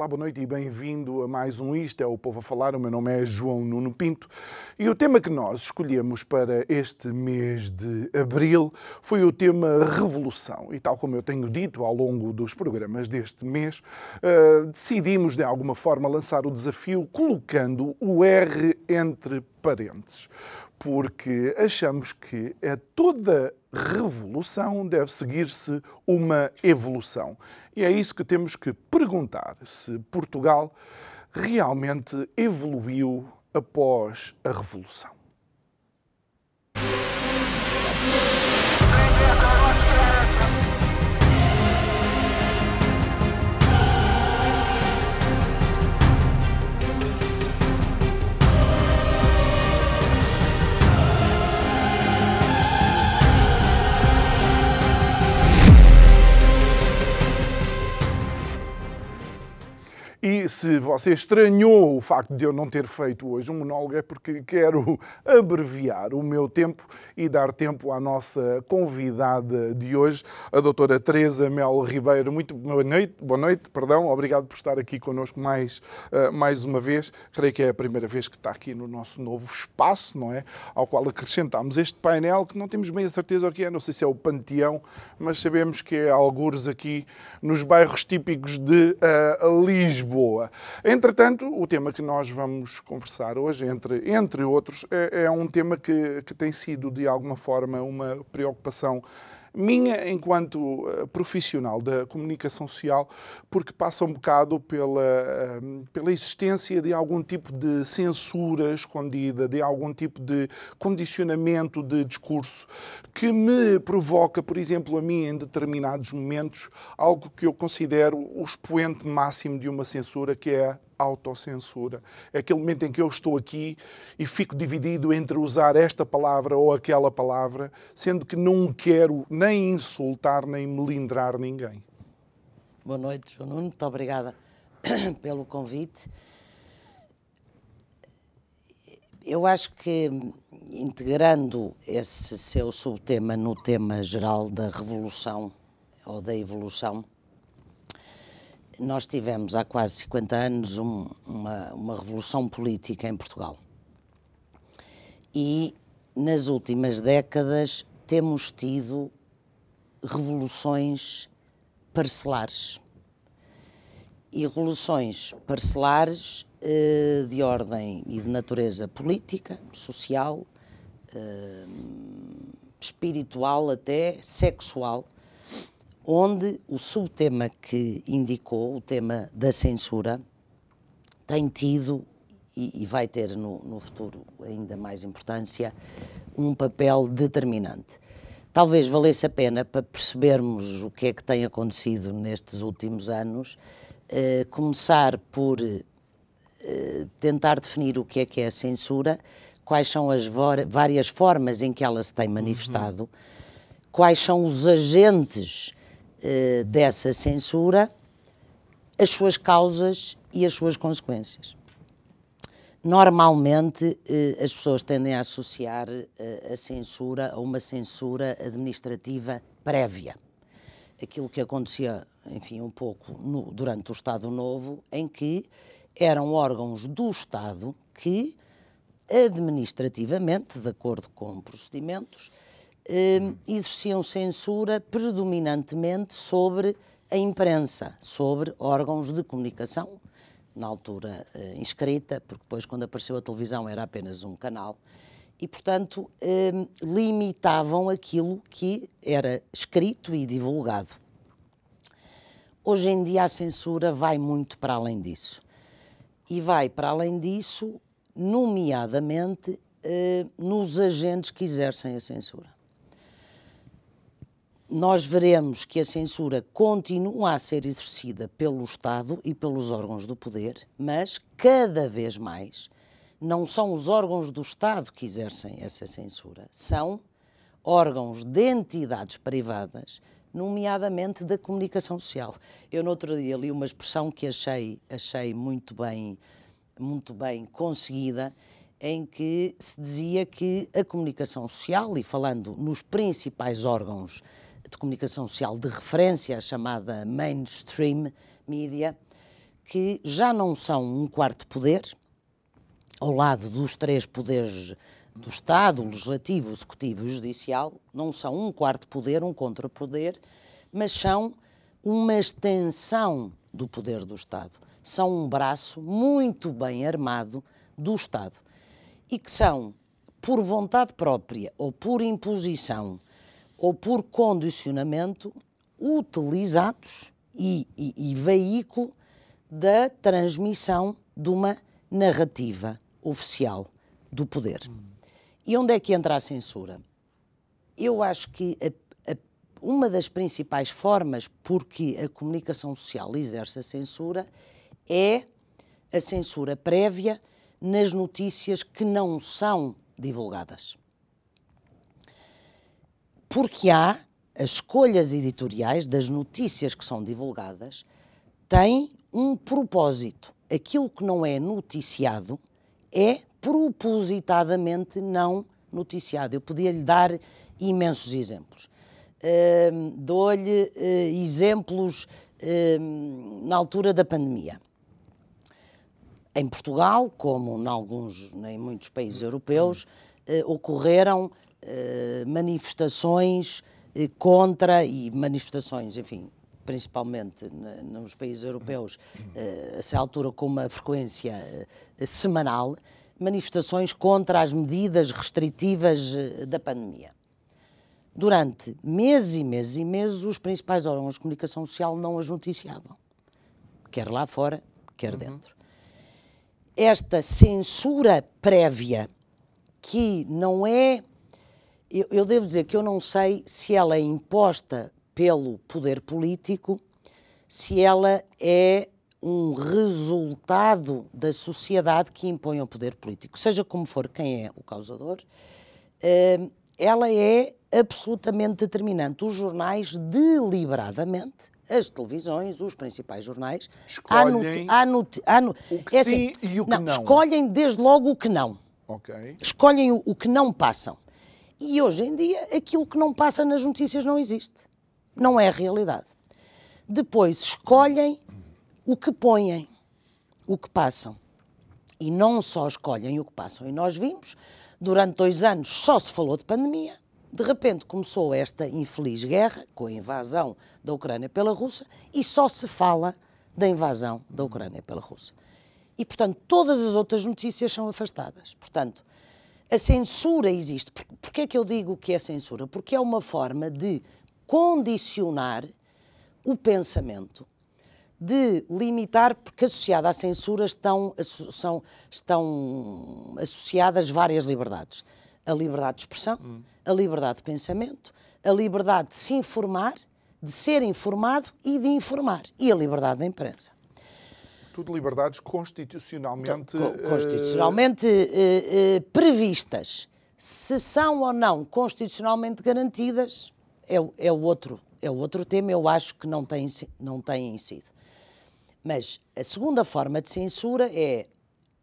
Olá, boa noite e bem-vindo a mais um Isto é o Povo a Falar. O meu nome é João Nuno Pinto e o tema que nós escolhemos para este mês de abril foi o tema Revolução. E tal como eu tenho dito ao longo dos programas deste mês, uh, decidimos de alguma forma lançar o desafio colocando o R entre parênteses porque achamos que é toda revolução deve seguir-se uma evolução. E é isso que temos que perguntar: se Portugal realmente evoluiu após a revolução. E se você estranhou o facto de eu não ter feito hoje um monólogo, é porque quero abreviar o meu tempo e dar tempo à nossa convidada de hoje, a doutora Teresa Melo Ribeiro. Muito boa noite, boa noite, perdão, obrigado por estar aqui connosco mais, uh, mais uma vez. Creio que é a primeira vez que está aqui no nosso novo espaço, não é? Ao qual acrescentámos este painel, que não temos bem a certeza o que é, não sei se é o Panteão, mas sabemos que é algures aqui nos bairros típicos de uh, Lisboa. Entretanto, o tema que nós vamos conversar hoje, entre, entre outros, é, é um tema que, que tem sido, de alguma forma, uma preocupação minha enquanto eh, profissional da comunicação social, porque passa um bocado pela, eh, pela existência de algum tipo de censura escondida, de algum tipo de condicionamento de discurso que me provoca, por exemplo, a mim em determinados momentos, algo que eu considero o expoente máximo de uma censura, que é autocensura. É aquele momento em que eu estou aqui e fico dividido entre usar esta palavra ou aquela palavra, sendo que não quero nem insultar nem melindrar ninguém. Boa noite, João Nuno. Muito obrigada pelo convite. Eu acho que integrando esse seu subtema no tema geral da revolução ou da evolução, nós tivemos há quase 50 anos um, uma, uma revolução política em Portugal. E nas últimas décadas temos tido revoluções parcelares. E revoluções parcelares eh, de ordem e de natureza política, social, eh, espiritual, até sexual onde o subtema que indicou, o tema da censura, tem tido e, e vai ter no, no, futuro ainda mais importância um papel determinante. Talvez valesse a pena para percebermos o que é que tem acontecido nestes últimos anos, eh, começar por eh, tentar definir o que é que é a censura, quais são as várias formas em que ela se tem manifestado, uhum. quais são os agentes eh, dessa censura, as suas causas e as suas consequências. Normalmente, eh, as pessoas tendem a associar eh, a censura a uma censura administrativa prévia. Aquilo que acontecia, enfim, um pouco no, durante o Estado Novo, em que eram órgãos do Estado que, administrativamente, de acordo com procedimentos, eh, exerciam censura predominantemente sobre a imprensa, sobre órgãos de comunicação, na altura eh, inscrita, porque depois, quando apareceu a televisão, era apenas um canal, e, portanto, eh, limitavam aquilo que era escrito e divulgado. Hoje em dia, a censura vai muito para além disso. E vai para além disso, nomeadamente, eh, nos agentes que exercem a censura. Nós veremos que a censura continua a ser exercida pelo Estado e pelos órgãos do poder, mas cada vez mais não são os órgãos do Estado que exercem essa censura, são órgãos de entidades privadas, nomeadamente da comunicação social. Eu no outro dia li uma expressão que achei, achei muito bem, muito bem conseguida, em que se dizia que a comunicação social, e falando nos principais órgãos de comunicação social de referência, a chamada mainstream media, que já não são um quarto poder, ao lado dos três poderes do Estado, legislativo, executivo e judicial, não são um quarto poder, um contrapoder, mas são uma extensão do poder do Estado. São um braço muito bem armado do Estado e que são, por vontade própria ou por imposição ou por condicionamento, utilizados e, e, e veículo da transmissão de uma narrativa oficial do poder. E onde é que entra a censura? Eu acho que a, a, uma das principais formas por que a comunicação social exerce a censura é a censura prévia nas notícias que não são divulgadas porque há as escolhas editoriais das notícias que são divulgadas têm um propósito. Aquilo que não é noticiado é propositadamente não noticiado. Eu podia lhe dar imensos exemplos. Uh, Dou-lhe uh, exemplos uh, na altura da pandemia. Em Portugal, como em, alguns, em muitos países europeus, eh, ocorreram manifestações eh, contra e manifestações, enfim, principalmente nos países europeus, uh, a essa altura com uma frequência semanal, manifestações contra as medidas restritivas da pandemia. Durante meses e meses e meses, os principais órgãos de comunicação social não as noticiavam, quer lá fora, quer uhum. dentro. Esta censura prévia, que não é eu, eu devo dizer que eu não sei se ela é imposta pelo poder político, se ela é um resultado da sociedade que impõe ao poder político. Seja como for quem é o causador, eh, ela é absolutamente determinante. Os jornais, deliberadamente, as televisões, os principais jornais, escolhem o que é assim, sim e o que não, não. Escolhem desde logo o que não. Okay. Escolhem o, o que não passam. E hoje em dia, aquilo que não passa nas notícias não existe. Não é a realidade. Depois escolhem o que põem, o que passam. E não só escolhem o que passam. E nós vimos, durante dois anos só se falou de pandemia. De repente começou esta infeliz guerra, com a invasão da Ucrânia pela Rússia, e só se fala da invasão da Ucrânia pela Rússia. E, portanto, todas as outras notícias são afastadas. Portanto, a censura existe. Por, porquê é que eu digo que é censura? Porque é uma forma de condicionar o pensamento, de limitar, porque associada à censura estão, são, estão associadas várias liberdades. A liberdade de expressão, hum. a liberdade de pensamento, a liberdade de se informar, de ser informado e de informar, e a liberdade da imprensa tudo liberdades constitucionalmente, constitucionalmente uh, uh, previstas. Se são ou não constitucionalmente garantidas é, é, o outro, é o outro tema, eu acho que não têm, não têm sido. Mas a segunda forma de censura é,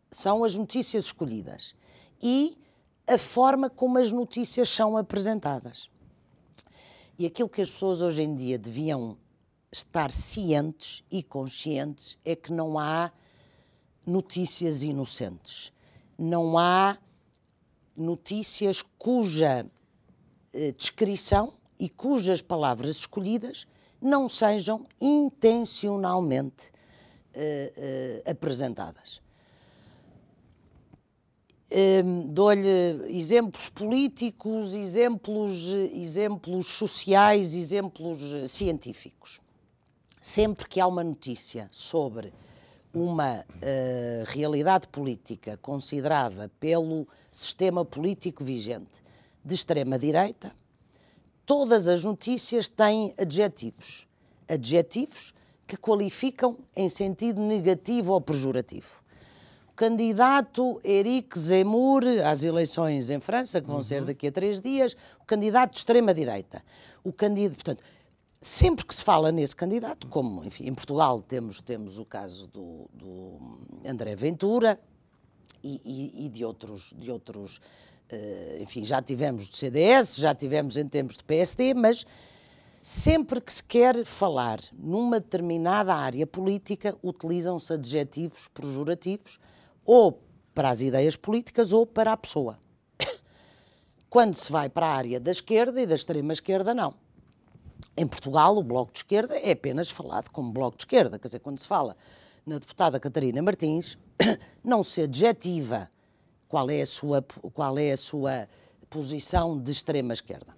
são as notícias escolhidas e a forma como as notícias são apresentadas. E aquilo que as pessoas hoje em dia deviam estar cientes e conscientes é que não há notícias inocentes. Não há notícias cuja eh, descrição e cujas palavras escolhidas não sejam intencionalmente eh, eh, apresentadas. Um, Dou-lhe exemplos políticos, exemplos, exemplos sociais, exemplos científicos sempre que há uma notícia sobre uma uh, realidade política considerada pelo sistema político vigente de extrema-direita, todas as notícias têm adjetivos. Adjetivos que qualificam em sentido negativo ou pejorativo. O candidato Eric Zemmour às eleições em França, que vão uhum. ser daqui a três dias, o candidato de extrema-direita. O candidato, portanto, sempre que se fala nesse candidato, como enfim, em Portugal temos, temos o caso do, do André Ventura e, e, e de outros, de outros uh, enfim, já tivemos do CDS, já tivemos em tempos do PSD, mas sempre que se quer falar numa determinada área política, utilizam-se adjetivos pejorativos ou para as ideias políticas ou para a pessoa. Quando se vai para a área da esquerda e da extrema esquerda, não. Em Portugal, o Bloco de Esquerda é apenas falado como Bloco de Esquerda. Quer dizer, quando se fala na deputada Catarina Martins, não se adjetiva qual é a sua, qual é a sua posição de extrema esquerda.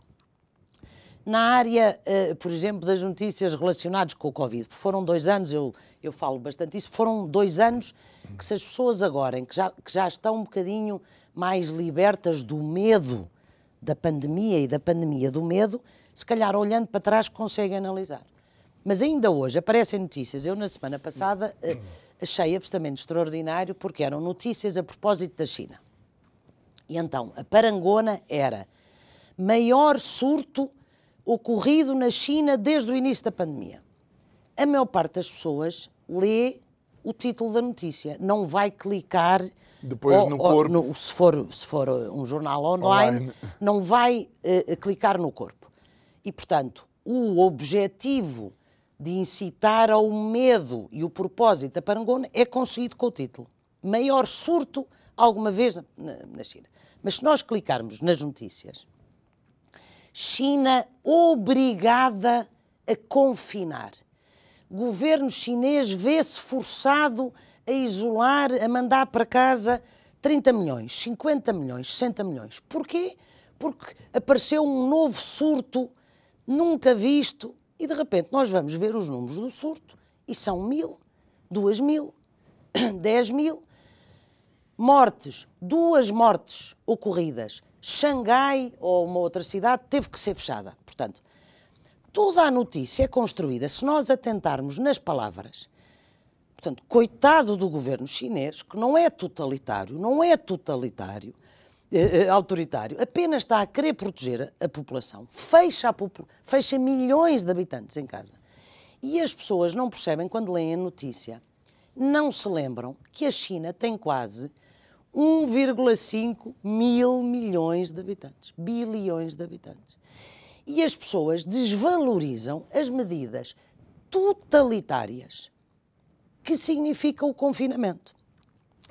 Na área, uh, por exemplo, das notícias relacionadas com o Covid, foram dois anos, eu, eu falo bastante isso, foram dois anos que se as pessoas agora, que já, que já estão um bocadinho mais libertas do medo da pandemia e da pandemia do medo, se calhar olhando para trás conseguem analisar. Mas ainda hoje aparecem notícias. Eu, na semana passada, uh, achei absolutamente extraordinário porque eram notícias a propósito da China. E então, a parangona era maior surto ocorrido na China desde o início da pandemia. A maior parte das pessoas lê o título da notícia, não vai clicar depois ou, no corpo. No, se, for, se for um jornal online, online. não vai uh, clicar no corpo. E, portanto, o objetivo de incitar ao medo e o propósito da parangona é conseguido com o título. Maior surto alguma vez na, na China. Mas se nós clicarmos nas notícias, China obrigada a confinar. Governo chinês vê-se forçado a isolar, a mandar para casa 30 milhões, 50 milhões, 60 milhões. Porquê? Porque apareceu um novo surto nunca visto e de repente nós vamos ver os números do surto e são mil, duas mil, dez mil mortes, duas mortes ocorridas. Xangai ou uma outra cidade teve que ser fechada. Portanto, toda a notícia é construída, se nós atentarmos nas palavras, portanto, coitado do governo chinês, que não é totalitário, não é totalitário, eh, eh, autoritário, apenas está a querer proteger a, população, fecha, a popula fecha milhões de habitantes em casa. E as pessoas não percebem, quando leem a notícia, não se lembram que a China tem quase 1,5 mil milhões de habitantes, bilhões de habitantes. E as pessoas desvalorizam as medidas totalitárias que significa o confinamento.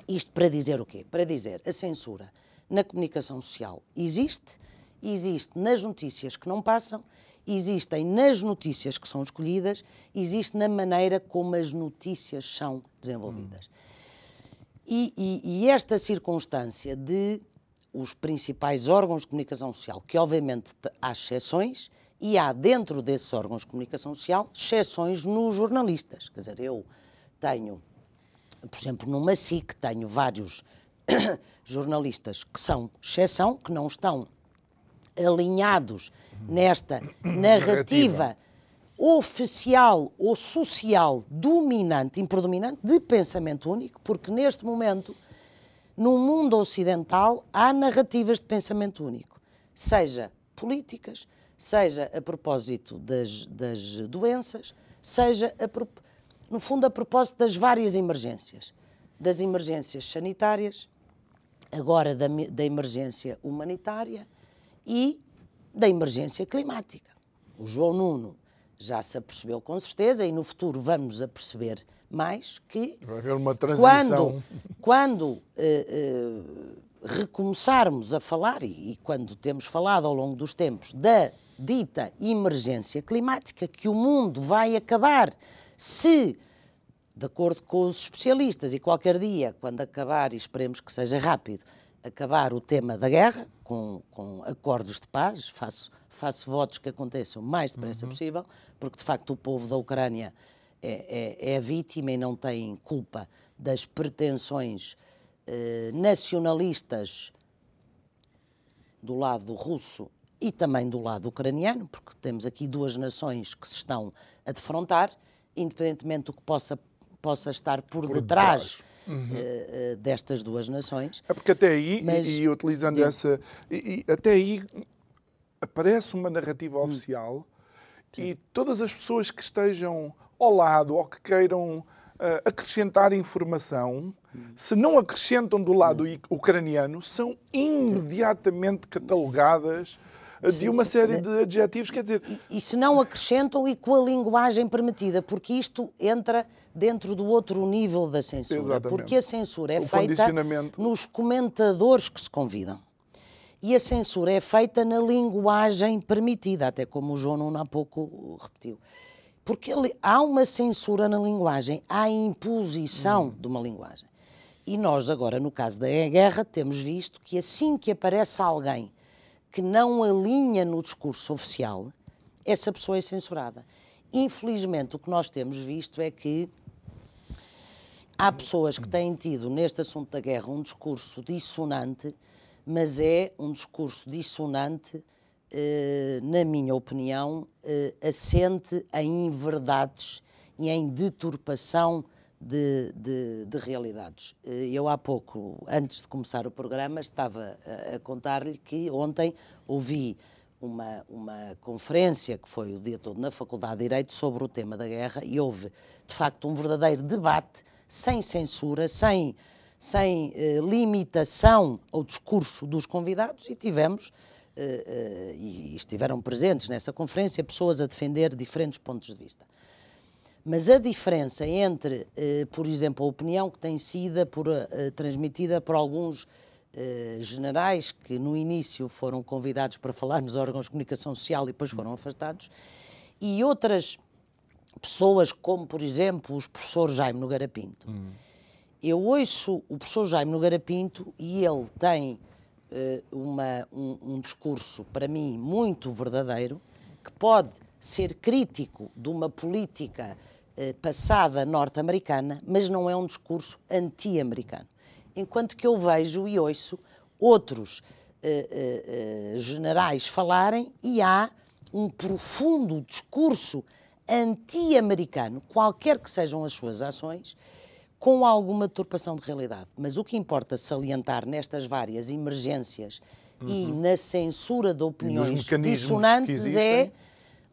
Isto para dizer o quê? Para dizer a censura na comunicação social existe, existe nas notícias que não passam, existem nas notícias que são escolhidas, existe na maneira como as notícias são desenvolvidas. Hum. E, e, e, esta circunstância de os principais órgãos de comunicação social, que obviamente há exceções, e há dentro desses órgãos de comunicação social exceções nos jornalistas. Quer dizer, eu tenho, por exemplo, numa SIC, tenho vários jornalistas que são exceção, que não estão alinhados nesta narrativa oficial ou social dominante, impredominante, de pensamento único, porque neste momento, no mundo ocidental, há narrativas de pensamento único, seja políticas, seja a propósito das, das doenças, seja, a, no fundo, a propósito das várias emergências. Das emergências sanitárias, agora da, da emergência humanitária e da emergência climática. O João Nuno já se apercebeu com certeza e no futuro vamos a perceber mais que vai haver uma transição. quando, quando uh, uh, recomeçarmos a falar, e, e quando temos falado ao longo dos tempos, da dita emergência climática, que o mundo vai acabar se de acordo com os especialistas, e qualquer dia, quando acabar, e esperemos que seja rápido, acabar o tema da guerra, com, com acordos de paz, faço, faço votos que aconteçam o mais depressa uhum. possível, porque de facto o povo da Ucrânia é, é, é vítima e não tem culpa das pretensões eh, nacionalistas do lado russo e também do lado ucraniano, porque temos aqui duas nações que se estão a defrontar, independentemente do que possa, possa estar por, por detrás. Uhum. Uh, uh, destas duas nações. É porque até aí, Mas, e, e, utilizando digo, essa. E, e, até aí aparece uma narrativa hum. oficial Sim. e todas as pessoas que estejam ao lado ou que queiram uh, acrescentar informação, hum. se não acrescentam do lado hum. ucraniano, são imediatamente catalogadas de uma série de adjetivos, quer dizer... E, e se não acrescentam e com a linguagem permitida, porque isto entra dentro do outro nível da censura, Exatamente. porque a censura é o feita nos comentadores que se convidam e a censura é feita na linguagem permitida, até como o João Nuno há pouco repetiu. Porque ele, há uma censura na linguagem, há imposição hum. de uma linguagem. E nós, agora, no caso da guerra, temos visto que assim que aparece alguém que não alinha no discurso oficial, essa pessoa é censurada. Infelizmente, o que nós temos visto é que há pessoas que têm tido, neste assunto da guerra, um discurso dissonante mas é um discurso dissonante, eh, na minha opinião, eh, assente em inverdades e em deturpação de, de, de, realidades. Eh, eu há pouco, antes de começar o programa, estava a, a contar-lhe que ontem ouvi uma, uma conferência que foi o dia todo na Faculdade de Direito sobre o tema da guerra e houve, de facto, um verdadeiro debate sem censura, sem sem eh, limitação ao discurso dos convidados e tivemos, eh, eh, e estiveram presentes nessa conferência, pessoas a defender diferentes pontos de vista. Mas a diferença entre, por exemplo, a opinião que tem sido por, transmitida por alguns generais que no início foram convidados para falar nos órgãos de comunicação social e depois foram afastados, e outras pessoas, como por exemplo os professores Jaime Nogueira Pinto, hum. Eu ouço o professor Jaime Nogueira Pinto e ele tem uma, um, um, discurso, para mim, muito verdadeiro, que pode ser crítico de uma política uh, passada norte-americana, mas não é um discurso anti-americano. Enquanto que eu vejo e ouço outros uh, generais falarem e há um profundo discurso anti-americano, qualquer que sejam as suas ações, com alguma deturpação de realidade. Mas o que importa salientar nestas várias emergências uhum. e na censura de opiniões dissonantes é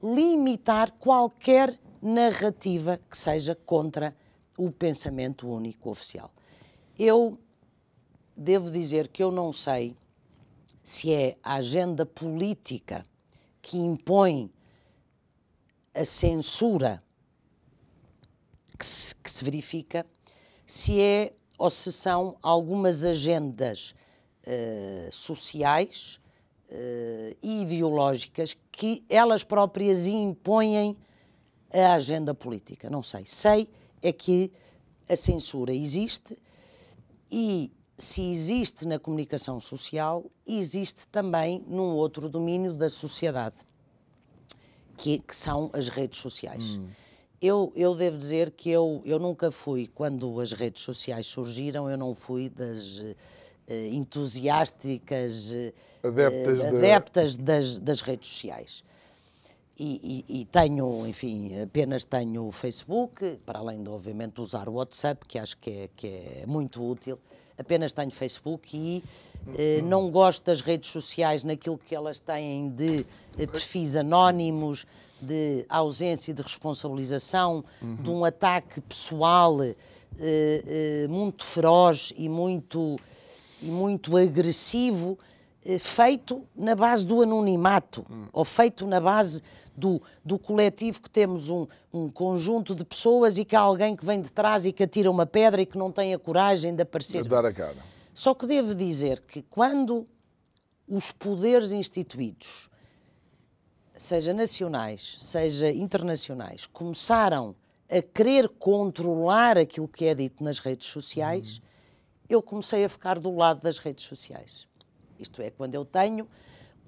limitar qualquer narrativa que seja contra o pensamento único oficial. Eu devo dizer que eu não sei se é a agenda política que impõe a censura que se, que se verifica se é ou se são algumas agendas uh, sociais e ideológicas que elas próprias impõem a agenda política. Não sei. Sei é que a censura existe e se existe na comunicação social, existe também num outro domínio da sociedade, que, que são as redes sociais. Hum. Eu, eu devo dizer que eu, eu nunca fui, quando as redes sociais surgiram, eu não fui das entusiásticas uh, adeptas, uh, adeptas de... das, das redes sociais. E, e, e, tenho, enfim, apenas tenho o Facebook, para além de, obviamente, usar o WhatsApp, que acho que é, que é muito útil. Apenas tenho Facebook e não gosto das redes sociais naquilo que elas têm de perfis anónimos, de ausência de responsabilização, uhum. de um ataque pessoal eh, eh, muito feroz e muito, e muito agressivo, eh, feito na base do anonimato, uhum. ou feito na base do, do coletivo que temos um, um conjunto de pessoas e que há alguém que vem de trás e que atira uma pedra e que não tem a coragem de aparecer. De dar a cara. Só que devo dizer que quando os poderes instituídos seja nacionais, seja internacionais, começaram a querer controlar aquilo que é dito nas redes sociais. Eu comecei a ficar do lado das redes sociais. Isto é, quando eu tenho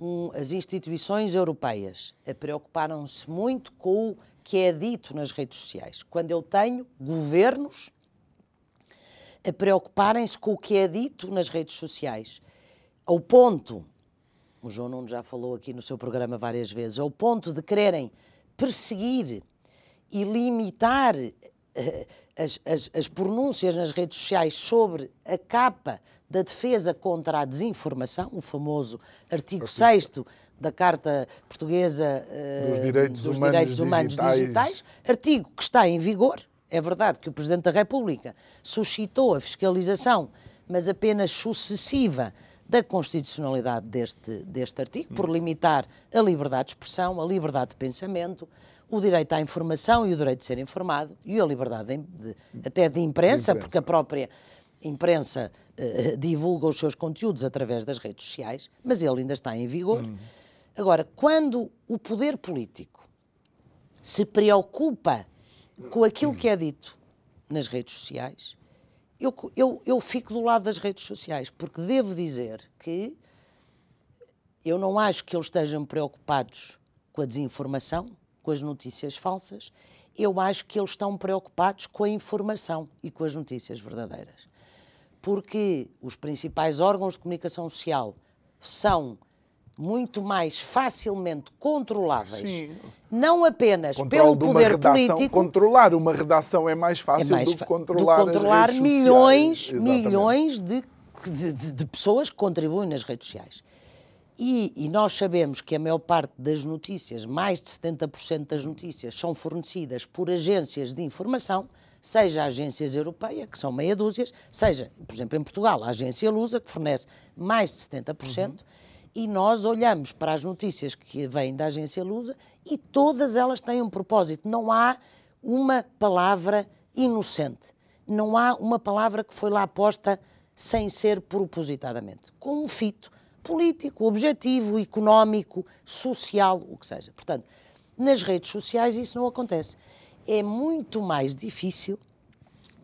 um, as instituições europeias a preocuparam-se muito com o que é dito nas redes sociais. Quando eu tenho governos a preocuparem-se com o que é dito nas redes sociais, ao ponto o João Nuno já falou aqui no seu programa várias vezes, ao ponto de quererem perseguir e limitar as, as, as pronúncias nas redes sociais sobre a capa da defesa contra a desinformação, o famoso artigo 6 da Carta Portuguesa uh, dos Direitos, dos Humanos, Direitos Humanos digitais. digitais, artigo que está em vigor. É verdade que o Presidente da República suscitou a fiscalização, mas apenas sucessiva da constitucionalidade deste, deste artigo, por limitar a liberdade de expressão, a liberdade de pensamento, o direito à informação e o direito de ser informado, e a liberdade de, de, até de imprensa, de imprensa, porque a própria imprensa uh, divulga os seus conteúdos através das redes sociais, mas ele ainda está em vigor. Hum. Agora, quando o poder político se preocupa com aquilo que é dito nas redes sociais, eu, eu, eu fico do lado das redes sociais, porque devo dizer que eu não acho que eles estejam preocupados com a desinformação, com as notícias falsas, eu acho que eles estão preocupados com a informação e com as notícias verdadeiras. Porque os principais órgãos de comunicação social são muito mais facilmente controláveis, Sim. não apenas Controle pelo poder redação, político. Controlar uma redação é mais fácil é mais do que controlar, do controlar milhões, milhões de, de, de, pessoas que contribuem nas redes sociais. E, e, nós sabemos que a maior parte das notícias, mais de 70% das notícias, são fornecidas por agências de informação, seja agências europeias, que são meia dúzia, seja, por exemplo, em Portugal, a agência Lusa, que fornece mais de 70%. Uhum e nós olhamos para as notícias que vêm da agência Lusa e todas elas têm um propósito. Não há uma palavra inocente. Não há uma palavra que foi lá posta sem ser propositadamente. Com um fito político, objetivo, económico, social, o que seja. Portanto, nas redes sociais isso não acontece. É muito mais difícil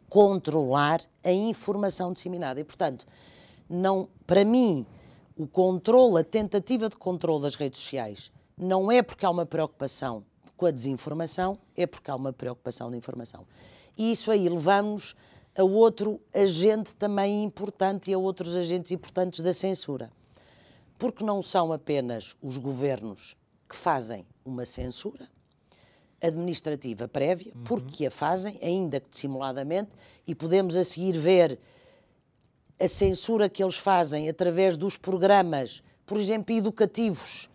controlar a informação disseminada. E, portanto, não, para mim, o controle, a tentativa de controle das redes sociais, não é porque há uma preocupação com a desinformação, é porque há uma preocupação de informação. E isso aí levamos a outro agente também importante e a outros agentes importantes da censura. Porque não são apenas os governos que fazem uma censura administrativa prévia, uhum. porque a fazem, ainda que dissimuladamente, e podemos a seguir ver a censura que eles fazem através dos programas, por exemplo, educativos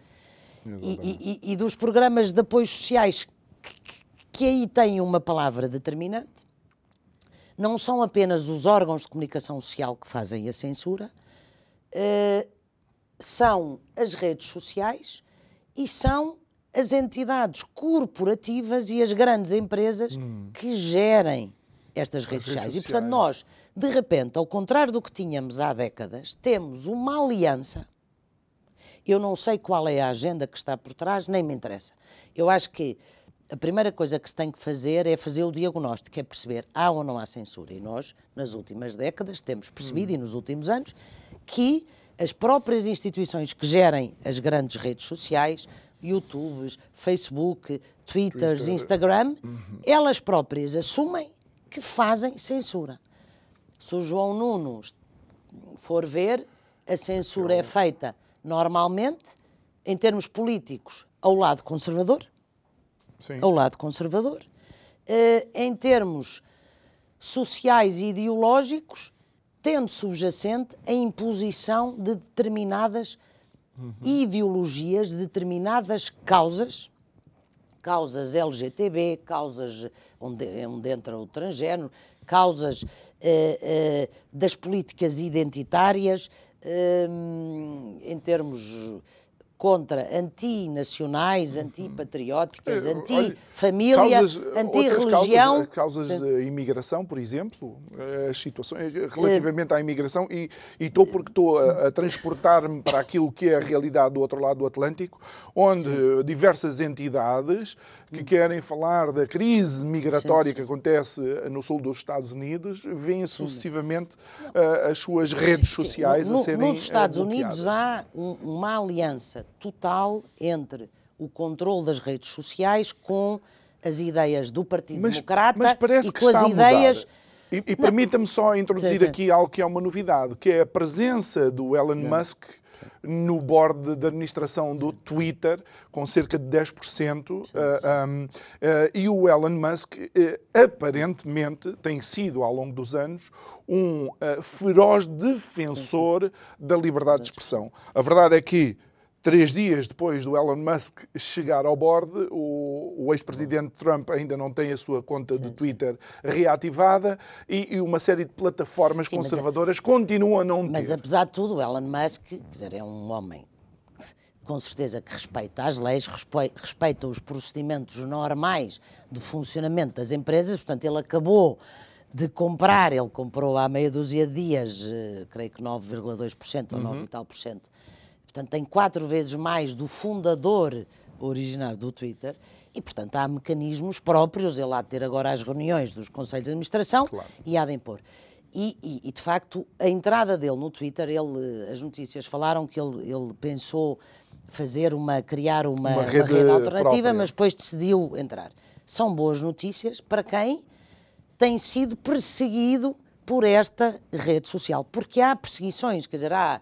e, e, e, dos programas de apoios sociais, que, que aí têm uma palavra determinante, não são apenas os órgãos de comunicação social que fazem a censura, uh, são as redes sociais e são as entidades corporativas e as grandes empresas hum. que gerem estas redes, redes sociais. sociais. E, portanto, nós de repente, ao contrário do que tínhamos há décadas, temos uma aliança. Eu não sei qual é a agenda que está por trás, nem me interessa. Eu acho que a primeira coisa que se tem que fazer é fazer o diagnóstico, é perceber há ou não há censura. E nós, nas últimas décadas, temos percebido, hum. e nos últimos anos, que as próprias instituições que gerem as grandes redes sociais, YouTube, Facebook, Twitter, Twitter. Instagram, uhum. elas próprias assumem que fazem censura. Se o João Nuno for ver, a censura é feita normalmente, em termos políticos, ao lado conservador. Sim. Ao lado conservador. Uh, em termos sociais e ideológicos, tendo subjacente a imposição de determinadas uhum. ideologias, determinadas causas, causas LGTB, causas onde, onde entra o transgênero, causas eh, eh, das políticas identitárias eh, em termos contra antinacionais, uhum. antipatrióticas, anti-família, anti-religião. Causas, causas de imigração, por exemplo, as situações relativamente à imigração, e, estou porque estou a, a transportar-me para aquilo que é a realidade do outro lado do Atlântico, onde sim. diversas entidades que querem falar da crise migratória que acontece no sul dos Estados Unidos, veem sucessivamente as suas redes sociais a serem Nos Estados bloqueadas. Unidos há um, uma aliança total entre o controle das redes sociais com as ideias do Partido mas, Democrata mas parece e que com as ideias. E, e permita-me só introduzir sim, sim. aqui algo que é uma novidade, que é a presença do Elon Musk no board de administração do Twitter, com cerca de 10%, uh, um, uh, e o Elon Musk uh, aparentemente tem sido, ao longo dos anos, um feroz defensor sim, sim. da liberdade de expressão. A verdade é que Três dias depois do Elon Musk chegar ao board, o, o ex-presidente Trump ainda não tem a sua conta sim, de Twitter sim. reativada e, e, uma série de plataformas sim, conservadoras mas, continuam a não ter. Mas apesar de tudo, o Elon Musk quer dizer, é um homem com certeza que respeita as leis, respeita os procedimentos normais de funcionamento das empresas, portanto ele acabou de comprar, ele comprou há meia dúzia de dias, eh, creio que 9,2% ou 9 uhum. e tal por cento, Portanto, tem quatro vezes mais do fundador originário do Twitter e, portanto, há mecanismos próprios. Ele há de ter agora as reuniões dos conselhos de administração claro. e há de impor. E, e, e, de facto, a entrada dele no Twitter, ele, as notícias falaram que ele, ele pensou fazer uma, criar uma, uma, rede, uma rede, alternativa, própria. mas depois decidiu entrar. São boas notícias para quem tem sido perseguido por esta rede social, porque há perseguições, quer dizer, há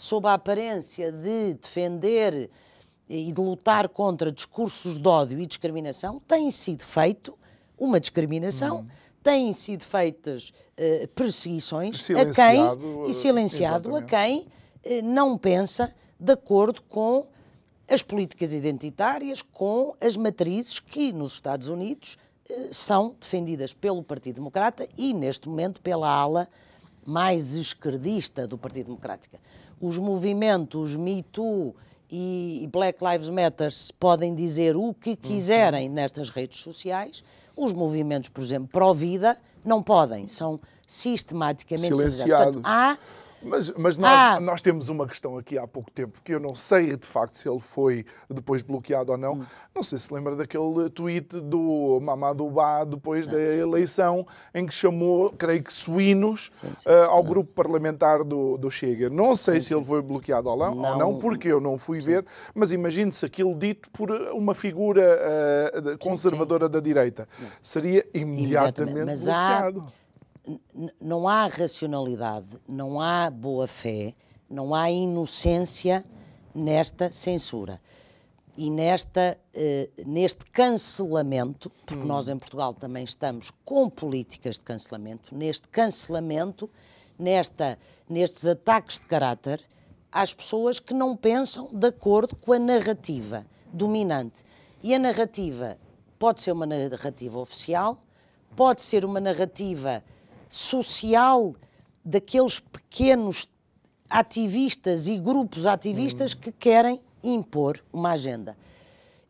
sob a aparência de defender e de lutar contra discursos de ódio e discriminação, tem sido feito uma discriminação, hum. têm sido feitas uh, perseguições a quem e silenciado exatamente. a quem uh, não pensa de acordo com as políticas identitárias, com as matrizes que nos Estados Unidos uh, são defendidas pelo Partido Democrata e neste momento pela ala mais esquerdista do Partido Democrático os movimentos Me Too e Black Lives Matter podem dizer o que quiserem uhum. nestas redes sociais, os movimentos, por exemplo, pró-vida, não podem, são sistematicamente silenciados. Portanto, há mas, mas nós, ah. nós, temos uma questão aqui há pouco tempo que eu não sei de facto se ele foi depois bloqueado ou não. Hum. Não sei se lembra daquele tweet do Mamadou Ba depois da eleição em que chamou, creio que, suínos sim, sim. Uh, ao não. grupo parlamentar do, do Chega. Não sei sim, se ele foi bloqueado ou não, não, ou não porque eu não fui ver, mas imagine-se aquilo dito por uma figura uh, conservadora da direita. Seria imediatamente, imediatamente. bloqueado. Há não há racionalidade, não há boa fé, não há inocência nesta censura. E nesta, uh, neste cancelamento, porque hum. nós em Portugal também estamos com políticas de cancelamento, neste cancelamento, nesta, nestes ataques de caráter às pessoas que não pensam de acordo com a narrativa dominante. E a narrativa pode ser uma narrativa oficial, pode ser uma narrativa social daqueles pequenos ativistas e grupos ativistas hum. que querem impor uma agenda.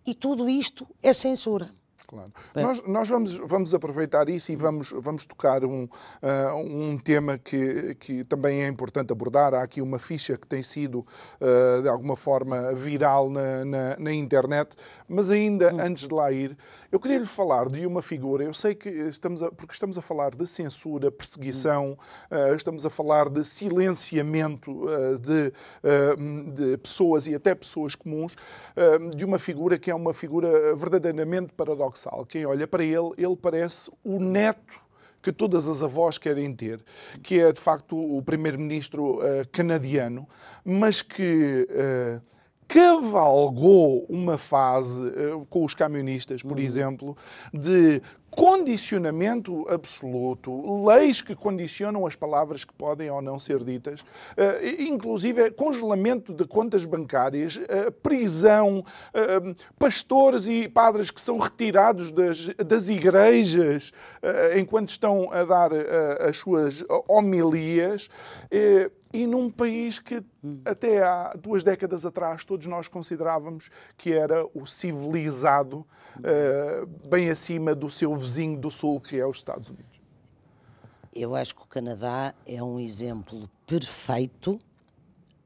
E tudo isto é censura. Claro. Nós, nós vamos, vamos aproveitar isso e vamos, vamos tocar um, uh, um tema que, que também é importante abordar. Há aqui uma ficha que tem sido, uh, de alguma forma, viral na, na, na internet, mas ainda hum. antes de lá ir, eu queria lhe falar de uma figura. Eu sei que estamos a, porque estamos a falar de censura, perseguição, hum. uh, estamos a falar de silenciamento de, de, pessoas e até pessoas comuns, de uma figura que é uma figura verdadeiramente paradoxal paradoxal. Quem olha para ele, ele parece o neto que todas as avós querem ter, que é de facto o primeiro-ministro uh, canadiano, mas que uh, cavalgou uma fase uh, com os camionistas, por uhum. exemplo, de condicionamento absoluto, leis que condicionam as palavras que podem ou não ser ditas, uh, inclusive congelamento de contas bancárias, uh, prisão, pastores e padres que são retirados das, das igrejas enquanto estão a dar as suas homilias. E num país que até há duas décadas atrás todos nós considerávamos que era o civilizado, bem acima do seu vizinho do Sul, que é os Estados Unidos? Eu acho que o Canadá é um exemplo perfeito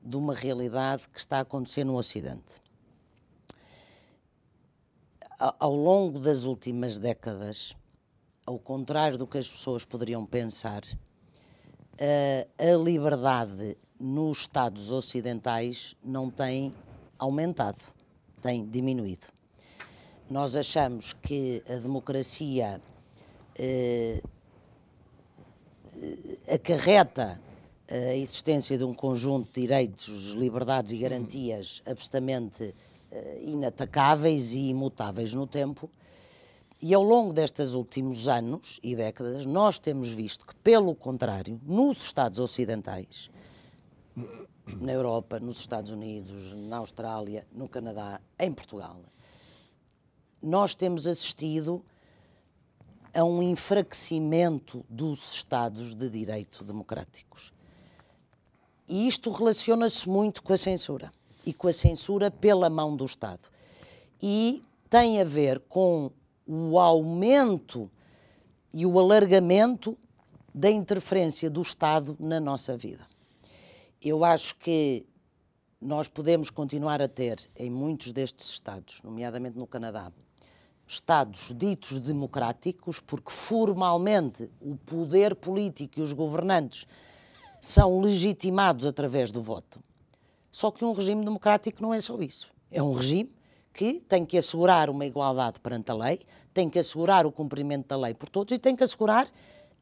de uma realidade que está a acontecer no Ocidente. Ao longo das últimas décadas, ao contrário do que as pessoas poderiam pensar, a liberdade nos Estados ocidentais não tem aumentado, tem diminuído. Nós achamos que a democracia eh, acarreta a existência de um conjunto de direitos, liberdades e garantias absolutamente uh, inatacáveis e imutáveis no tempo. E ao longo destes últimos anos e décadas, nós temos visto que, pelo contrário, nos Estados Ocidentais, na Europa, nos Estados Unidos, na Austrália, no Canadá, em Portugal, nós temos assistido a um enfraquecimento dos Estados de Direito democráticos. E isto relaciona-se muito com a censura e com a censura pela mão do Estado. E tem a ver com o aumento e o alargamento da interferência do Estado na nossa vida. Eu acho que nós podemos continuar a ter, em muitos destes Estados, nomeadamente no Canadá, Estados ditos democráticos, porque formalmente o poder político e os governantes são legitimados através do voto. Só que um regime democrático não é só isso. É um regime que tem que assegurar uma igualdade perante a lei, tem que assegurar o cumprimento da lei por todos e tem que assegurar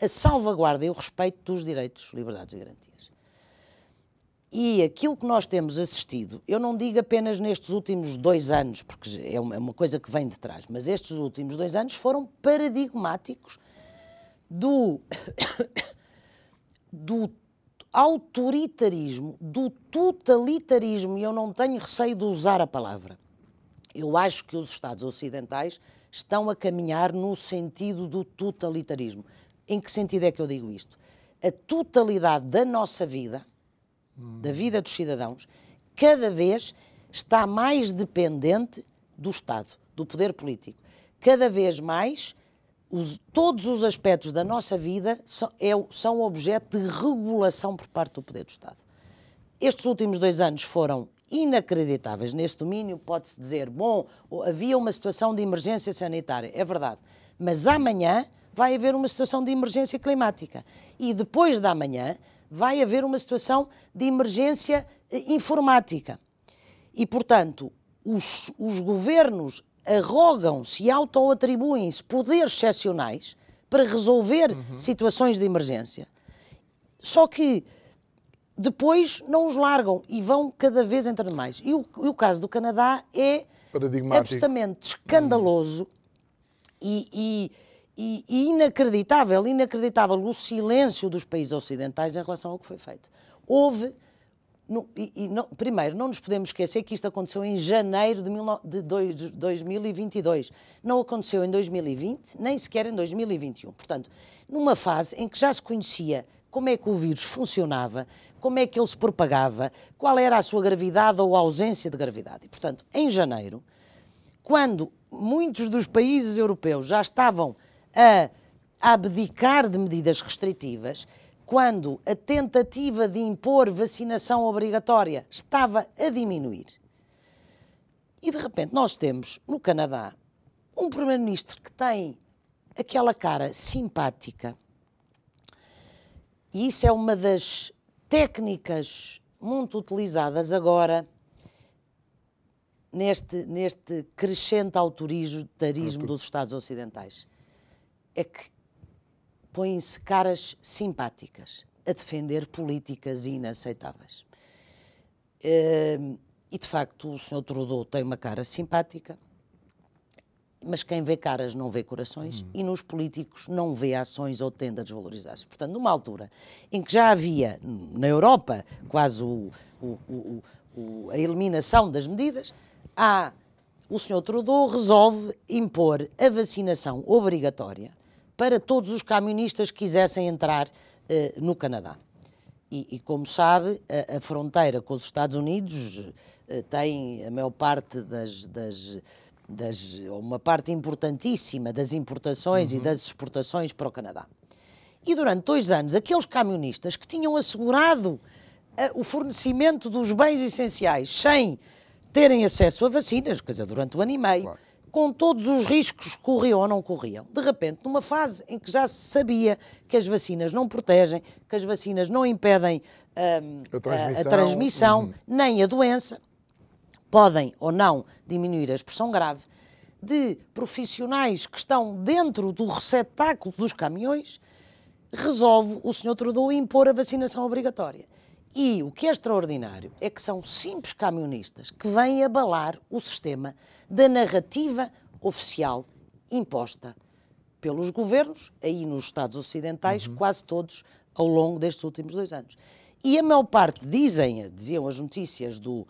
a salvaguarda e o respeito dos direitos, liberdades e garantias. E aquilo que nós temos assistido, eu não digo apenas nestes últimos dois anos, porque é uma, é coisa que vem de trás, mas estes últimos dois anos foram paradigmáticos do, do autoritarismo, do totalitarismo, e eu não tenho receio de usar a palavra. Eu acho que os Estados Ocidentais estão a caminhar no sentido do totalitarismo. Em que sentido é que eu digo isto? A totalidade da nossa vida da vida dos cidadãos, cada vez está mais dependente do Estado, do poder político. Cada vez mais, os, todos os aspectos da nossa vida são, é, são objeto de regulação por parte do poder do Estado. Estes últimos dois anos foram inacreditáveis neste domínio. Pode-se dizer, bom, havia uma situação de emergência sanitária, é verdade, mas amanhã vai haver uma situação de emergência climática. E depois da manhã vai haver uma situação de emergência eh, informática. E, portanto, os, os governos arrogam-se e auto-atribuem-se poderes excepcionais para resolver uhum. situações de emergência. Só que depois não os largam e vão cada vez entrando mais. E o, e o caso do Canadá é absolutamente escandaloso uhum. e, e e, inacreditável, inacreditável o silêncio dos países ocidentais em relação ao que foi feito. Houve no, não, primeiro, não nos podemos esquecer que isto aconteceu em janeiro de, mil, de dois, 2022. Não aconteceu em 2020, nem sequer em 2021. Portanto, numa fase em que já se conhecia como é que o vírus funcionava, como é que ele se propagava, qual era a sua gravidade ou a ausência de gravidade. E, portanto, em janeiro, quando muitos dos países europeus já estavam a abdicar de medidas restritivas quando a tentativa de impor vacinação obrigatória estava a diminuir. E de repente nós temos no Canadá um primeiro-ministro que tem aquela cara simpática. E isso é uma das técnicas muito utilizadas agora neste, neste crescente autoritarismo dos Estados Ocidentais é que põem-se caras simpáticas a defender políticas inaceitáveis. Ehm, e de facto o Sr. Trudeau tem uma cara simpática, mas quem vê caras não vê corações hum. e nos políticos não vê ações ou tende a desvalorizar-se. Portanto, numa altura em que já havia na Europa quase o, o, o, a eliminação das medidas, há, o Sr. Trudeau resolve impor a vacinação obrigatória para todos os camionistas que quisessem entrar uh, no Canadá. E, e, como sabe, a, a, fronteira com os Estados Unidos uh, tem a maior parte das, das, das, uma parte importantíssima das importações uhum. e das exportações para o Canadá. E durante dois anos, aqueles camionistas que tinham assegurado uh, o fornecimento dos bens essenciais sem terem acesso a vacinas, quer dizer, durante um ano e meio, claro com todos os riscos que corriam ou não corriam. De repente, numa fase em que já se sabia que as vacinas não protegem, que as vacinas não impedem um, a transmissão, a transmissão uhum. nem a doença, podem ou não diminuir a expressão grave, de profissionais que estão dentro do receptáculo dos caminhões, resolve o Sr. Trudeau impor a vacinação obrigatória. E o que é extraordinário é que são simples camionistas que vêm abalar o sistema da narrativa oficial imposta pelos governos, aí nos Estados Ocidentais, uhum. quase todos ao longo destes últimos dois anos. E a maior parte, dizem, diziam as notícias do,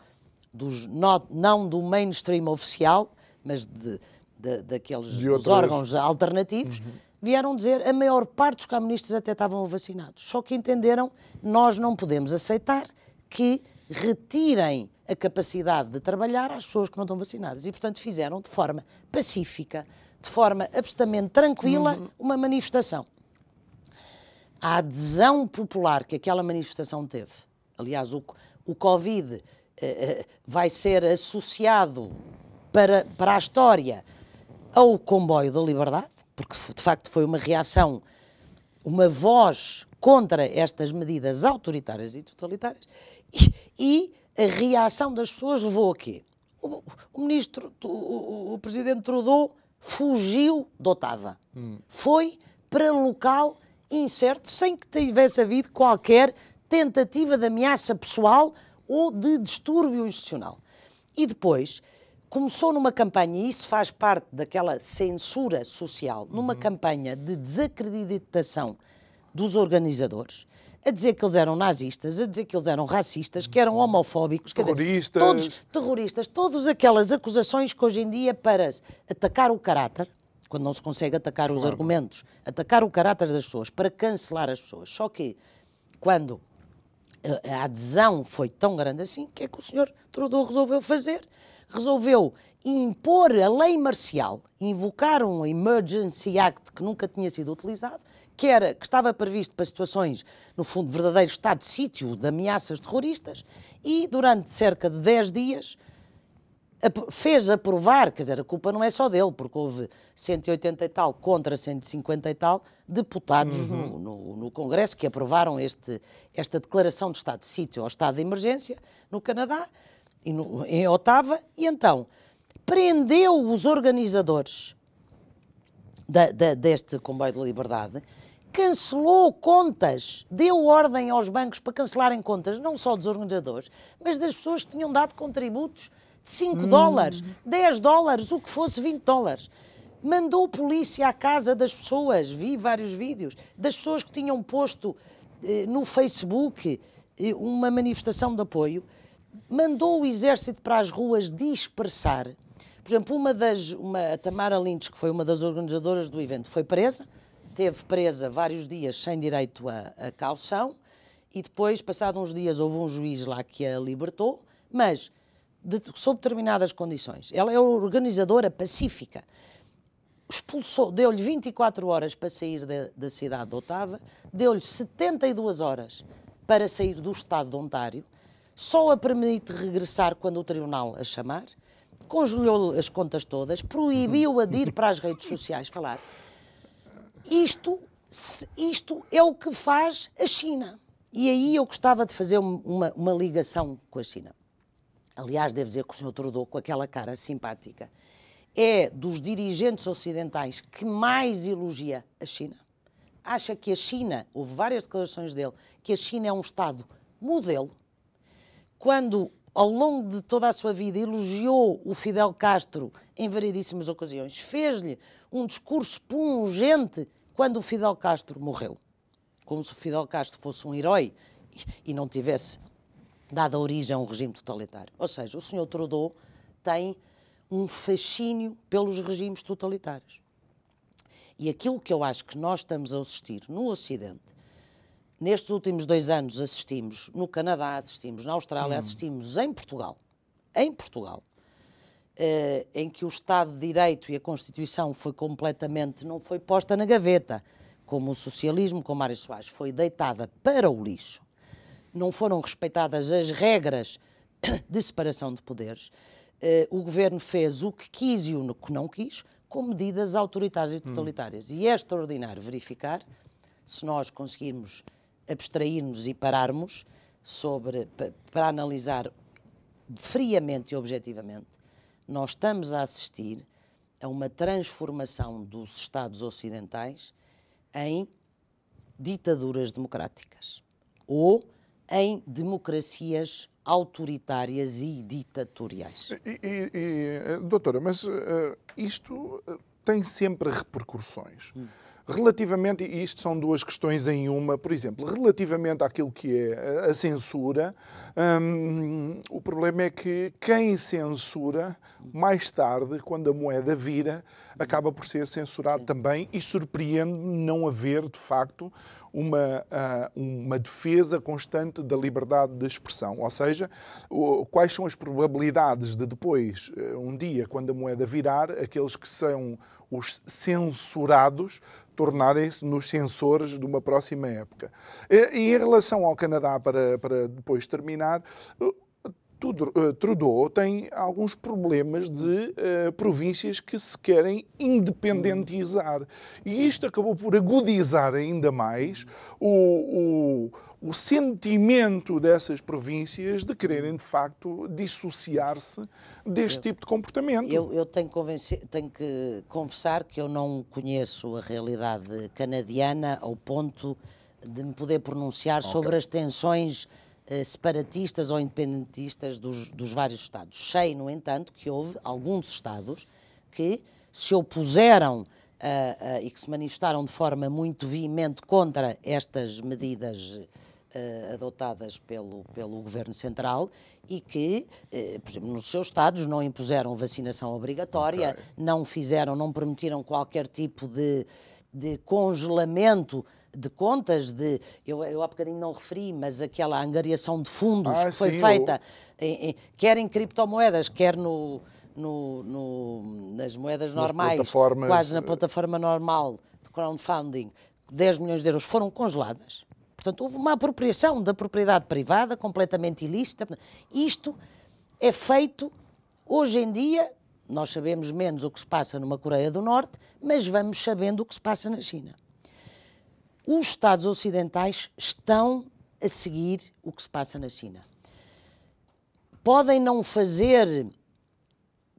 dos, not, não do mainstream oficial, mas de, de daqueles dos órgãos alternativos, uhum. vieram dizer a maior parte dos comunistas até estavam vacinados. Só que entenderam nós não podemos aceitar que retirem a capacidade de trabalhar às pessoas que não estão vacinadas. E, portanto, fizeram de forma pacífica, de forma absolutamente tranquila, uhum. uma manifestação. A adesão popular que aquela manifestação teve, aliás, o, o Covid vai ser associado para, para a história ao comboio da liberdade, porque de facto foi uma reação, uma voz contra estas medidas autoritárias e totalitárias, e, e a reação das pessoas levou a quê? O, o ministro, o, o, presidente Trudeau fugiu de Otava. Hum. Foi para local incerto, sem que tivesse havido qualquer tentativa de ameaça pessoal ou de distúrbio institucional. E depois começou numa campanha, e isso faz parte daquela censura social, numa uhum. campanha de desacreditação dos organizadores, a dizer que eles eram nazistas, a dizer que eles eram racistas, que eram homofóbicos, terroristas. Dizer, todos terroristas, todas aquelas acusações que hoje em dia para atacar o caráter, quando não se consegue atacar claro. os argumentos, atacar o caráter das pessoas, para cancelar as pessoas. Só que quando a adesão foi tão grande assim, que é que o senhor Trudeau resolveu fazer? Resolveu impor a lei marcial, invocar um Emergency Act que nunca tinha sido utilizado, que, era, que estava previsto para situações, no fundo, verdadeiro estado de sítio de ameaças terroristas, e durante cerca de 10 dias fez aprovar, quer dizer, a culpa não é só dele, porque houve 180 e tal contra 150 e tal deputados uhum. no, no, no, Congresso que aprovaram este, esta declaração de estado de sítio ou estado de emergência no Canadá e no, em Otava, e então prendeu os organizadores da, da, deste comboio de liberdade cancelou contas, deu ordem aos bancos para cancelarem contas, não só dos organizadores, mas das pessoas que tinham dado contributos 5 hum. dólares, 10 dólares, o que fosse 20 dólares. Mandou polícia à casa das pessoas, vi vários vídeos, das pessoas que tinham posto eh, no Facebook eh, uma manifestação de apoio, mandou o exército para as ruas dispersar. Por exemplo, uma das, uma, a Tamara Lynch, que foi uma das organizadoras do evento, foi presa, teve presa vários dias sem direito a, a caução e depois, passados uns dias, houve um juiz lá que a libertou, mas de, sob determinadas condições. Ela é organizadora pacífica. Expulsou, deu-lhe 24 horas para sair da, da cidade de Otava, deu-lhe 72 horas para sair do estado de Ontário, só a permite regressar quando o tribunal a chamar, congelou as contas todas, proibiu-a de ir para as redes sociais falar. Isto, isto é o que faz a China. E aí eu gostava de fazer uma, uma ligação com a China. Aliás, devo dizer que o Sr. Trudeau, com aquela cara simpática, é dos dirigentes ocidentais que mais elogia a China. Acha que a China, houve várias declarações dele, que a China é um Estado modelo. Quando, ao longo de toda a sua vida, elogiou o Fidel Castro em variedíssimas ocasiões, fez-lhe um discurso pungente quando o Fidel Castro morreu, como se o Fidel Castro fosse um herói e não tivesse dado origem a um regime totalitário. Ou seja, o Sr. Trudeau tem um fascínio pelos regimes totalitários. E aquilo que eu acho que nós estamos a assistir no Ocidente, nestes últimos dois anos assistimos no Canadá, assistimos na Austrália, hum. assistimos em Portugal, em Portugal, eh, em que o Estado de Direito e a Constituição foi completamente, não foi posta na gaveta, como o socialismo, como Mário Soares, foi deitada para o lixo, não foram respeitadas as regras de separação de poderes, eh, o governo fez o que quis e o que não quis, com medidas autoritárias e hum. totalitárias. Hum. E é extraordinário verificar, se nós conseguirmos abstrair-nos e pararmos sobre, para, para analisar friamente e objetivamente, nós estamos a assistir a uma transformação dos Estados ocidentais em ditaduras democráticas ou em democracias autoritárias e ditatoriais. E, e, e, doutora, mas uh, isto tem sempre repercussões. Hum. Relativamente, e isto são duas questões em uma, por exemplo, relativamente àquilo que é a censura, hum, o problema é que quem censura, mais tarde, quando a moeda vira, acaba por ser censurado Sim. também e surpreende não haver, de facto, uma, uma defesa constante da liberdade de expressão. Ou seja, quais são as probabilidades de depois, eh, um dia, quando a moeda virar, aqueles que são os censurados tornarem-se nos censores de uma próxima época. E em relação ao Canadá, para, para depois terminar, Trudeau tem alguns problemas de uh, províncias que se querem independentizar. E isto acabou por agudizar ainda mais o, o, o sentimento dessas províncias de quererem, de facto, dissociar-se deste eu, tipo de comportamento. Eu, eu tenho, tenho, que confessar que eu não conheço a realidade canadiana ao ponto de me poder pronunciar okay. sobre as tensões eh, separatistas ou independentistas dos, dos vários Estados. Sei, no entanto, que houve alguns Estados que se opuseram uh, uh, e que se manifestaram de forma muito veemente contra estas medidas uh, adotadas pelo, pelo Governo Central e que, por exemplo, nos seus Estados não impuseram vacinação obrigatória, okay. não fizeram, não permitiram qualquer tipo de, de congelamento de contas, de eu, eu há bocadinho não referi, mas aquela angariação de fundos ah, que foi sim, feita, eu... em, em, quer em criptomoedas, quer no, no, no, nas moedas nas normais, quase na eh, plataforma normal de crowdfunding, 10 milhões de euros foram congeladas. Portanto, houve uma apropriação da propriedade privada completamente ilícita. Isto é feito hoje em dia. Nós sabemos menos o que se passa numa Coreia do Norte, mas vamos sabendo o que se passa na China os Estados ocidentais estão a seguir o que se passa na China. Podem não fazer,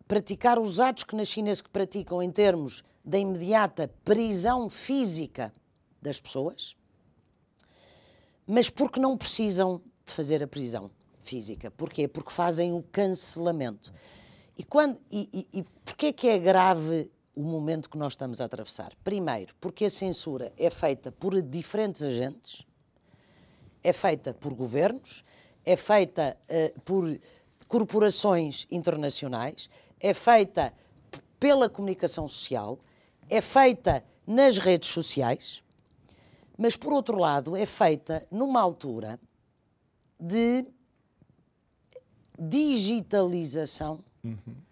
praticar os atos que na China se praticam em termos da imediata prisão física das pessoas, mas porque não precisam de fazer a prisão física. Porquê? Porque fazem o cancelamento. E, quando, e, e, e porquê é que é grave o momento que nós estamos a atravessar. Primeiro, porque a censura é feita por diferentes agentes, é feita por governos, é feita uh, por corporações internacionais, é feita pela comunicação social, é feita nas redes sociais, mas por outro lado é feita numa altura de digitalização. Uhum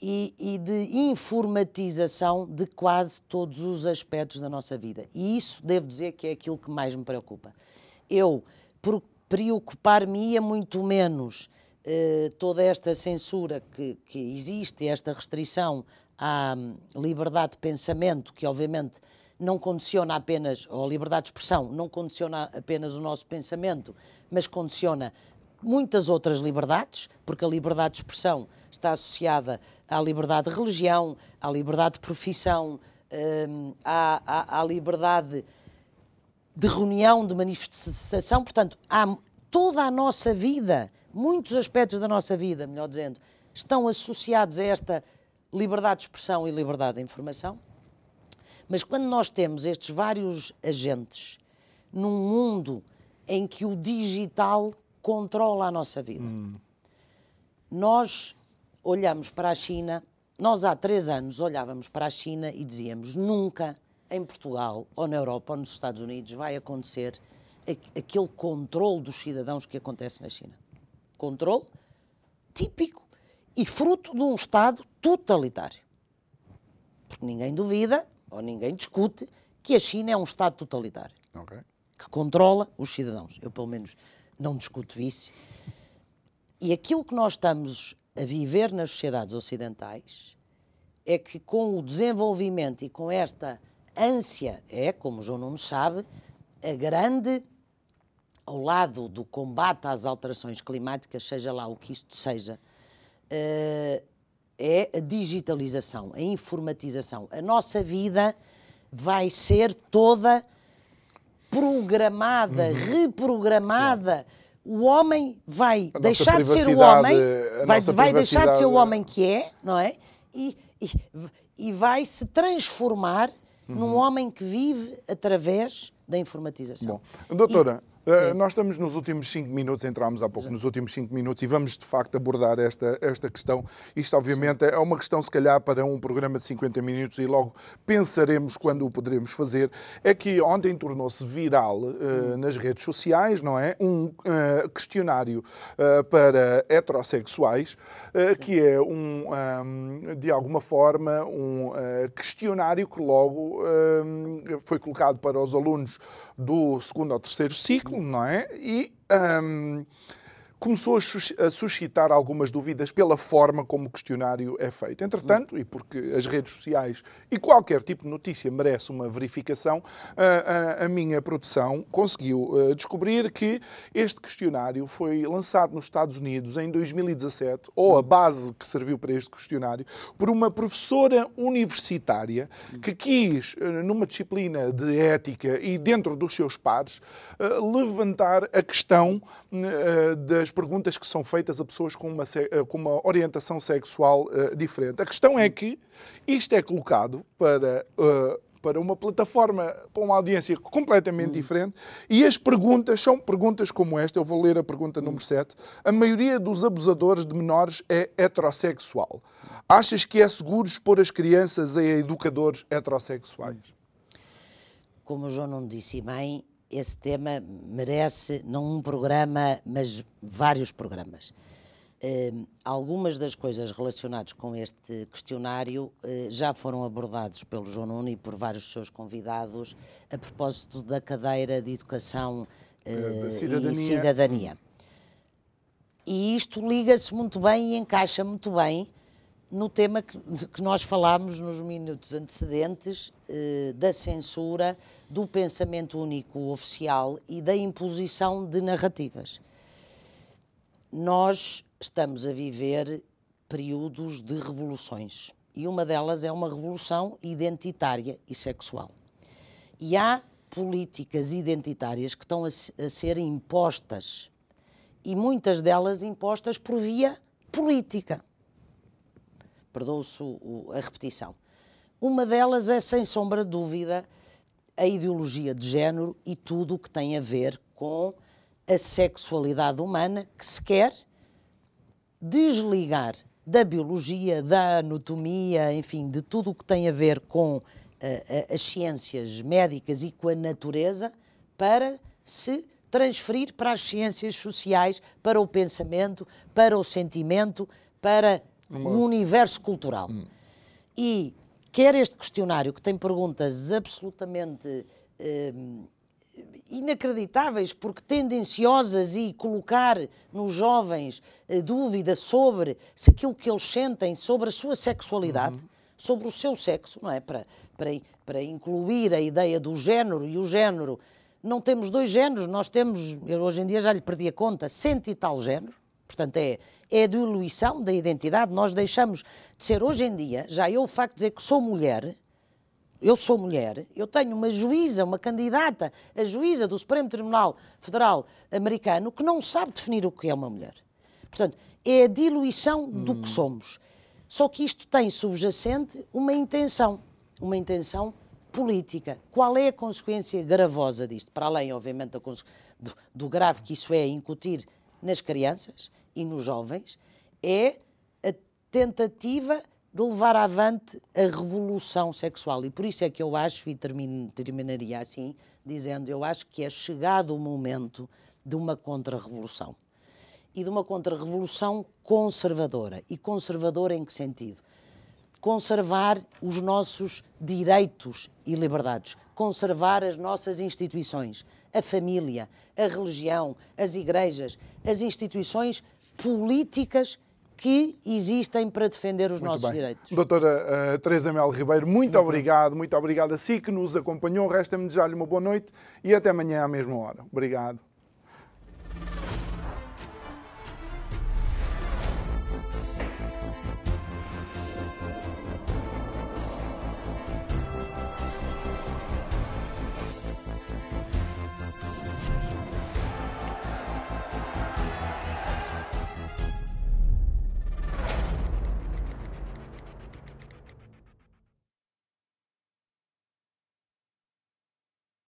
e, e, de informatização de quase todos os aspectos da nossa vida. E isso devo dizer que é aquilo que mais me preocupa. Eu preocupar-me-ia muito menos eh, toda esta censura que, que existe, esta restrição à hum, liberdade de pensamento, que obviamente não condiciona apenas, ou a liberdade de expressão, não condiciona apenas o nosso pensamento, mas condiciona muitas outras liberdades, porque a liberdade de expressão está associada à liberdade de religião, à liberdade de profissão, hum, à, à, à liberdade de reunião, de manifestação. Portanto, há toda a nossa vida, muitos aspectos da nossa vida, melhor dizendo, estão associados a esta liberdade de expressão e liberdade de informação. Mas quando nós temos estes vários agentes num mundo em que o digital controla a nossa vida, hum. nós olhamos para a China, nós há três anos olhávamos para a China e dizíamos nunca em Portugal, ou na Europa, ou nos Estados Unidos, vai acontecer aquele controle dos cidadãos que acontece na China. Controle típico e fruto de um Estado totalitário. Porque ninguém duvida, ou ninguém discute, que a China é um Estado totalitário. Okay. Que controla os cidadãos. Eu, pelo menos, não discuto isso. E aquilo que nós estamos a viver nas sociedades ocidentais é que com o desenvolvimento e com esta ânsia, é, como o João Nuno sabe, a grande, ao lado do combate às alterações climáticas, seja lá o que isto seja, eh, é a digitalização, a informatização. A nossa vida vai ser toda programada, uhum. reprogramada. O homem vai deixar de ser o homem, vai, vai deixar de ser o homem que é, não é? E, e, e vai se transformar uhum. num homem que vive através da informatização. Bom, doutora, Uh, nós estamos nos últimos cinco minutos, entramos há pouco Sim. nos últimos cinco minutos e vamos de facto abordar esta, esta questão. Isto, obviamente, Sim. é uma questão, se calhar, para um programa de 50 minutos e logo pensaremos quando o poderemos fazer. É que ontem tornou-se viral uh, nas redes sociais, não é? Um uh, questionário para heterossexuais, que é um, um, de alguma forma, um questionário que logo foi colocado para os alunos do segundo ao terceiro ciclo, não é? E. Um, começou a suscitar algumas dúvidas pela forma como o questionário é feito. Entretanto, e porque as redes sociais e qualquer tipo de notícia merece uma verificação, a, a, a minha produção conseguiu uh, descobrir que este questionário foi lançado nos Estados Unidos em 2017, ou a base que serviu para este questionário, por uma professora universitária que quis, uh, numa disciplina de ética e dentro dos seus pares, uh, levantar a questão das as perguntas que são feitas a pessoas com uma, eh, com uma orientação sexual uh, diferente. A questão é que isto é colocado para. Uh, para uma plataforma, para uma audiência completamente diferente, e as perguntas são perguntas como esta. Eu vou ler a pergunta número 7. A maioria dos abusadores de menores é heterossexual. Achas que é seguro expor as crianças a educadores heterossexuais? Como o João não disse bem, esse tema merece não um programa, mas vários programas. Uh, algumas das coisas relacionadas com este questionário uh, já foram abordados pelo João Nuno e por vários dos seus convidados a propósito da cadeira de Educação uh, cidadania. e Cidadania. E isto liga-se muito bem e encaixa muito bem no tema que, que nós falámos nos minutos antecedentes da censura do pensamento único oficial e da imposição de narrativas. Nós estamos a viver períodos de revoluções e uma delas é uma revolução identitária e sexual. E há políticas identitárias que estão a, a ser impostas e muitas delas impostas por via política. Perdoa-se a repetição. Uma delas é, sem sombra de dúvida, a ideologia de género e tudo o que tem a ver com a sexualidade humana que se quer desligar da biologia, da anatomia, enfim, de tudo o que tem a ver com uh, as ciências médicas e com a natureza para se transferir para as ciências sociais, para o pensamento, para o sentimento, para Uma... o universo cultural. Hum. E quer este questionário, que tem perguntas absolutamente eh, inacreditáveis, porque tendenciosas e colocar nos jovens eh, dúvida sobre se aquilo que eles sentem, sobre a sua sexualidade, uhum. sobre o seu sexo, não é? Para, para, para incluir a ideia do género e o género. Não temos dois géneros, nós temos, eu hoje em dia já lhe perdi a conta, cento e tal género. Portanto, é, é a diluição da identidade. Nós deixamos de ser, hoje em dia, já eu o facto de dizer que sou mulher, eu sou mulher, eu tenho uma juíza, uma candidata, a juíza do Supremo Tribunal Federal americano, que não sabe definir o que é uma mulher. Portanto, é a diluição hum. do que hum. somos. Só que isto tem subjacente uma intenção, uma intenção política. Qual é a consequência gravosa disto? Para além, obviamente, do, do grave que isso é incutir nas crianças e nos jovens, é a tentativa de levar avante a revolução sexual. E por isso é que eu acho, e termino, terminaria assim, dizendo, eu acho que é chegado o momento de uma contra-revolução. E de uma contra-revolução conservadora. E conservadora em que sentido? Conservar os nossos direitos e liberdades, conservar as nossas instituições, a família, a religião, as igrejas, as instituições políticas que existem para defender os muito nossos bem. direitos. Doutora uh, Teresa Mel Ribeiro, muito, muito obrigado, bem. muito obrigado a si que nos acompanhou. Resta-me desejar-lhe uma boa noite e até amanhã à mesma hora. Obrigado.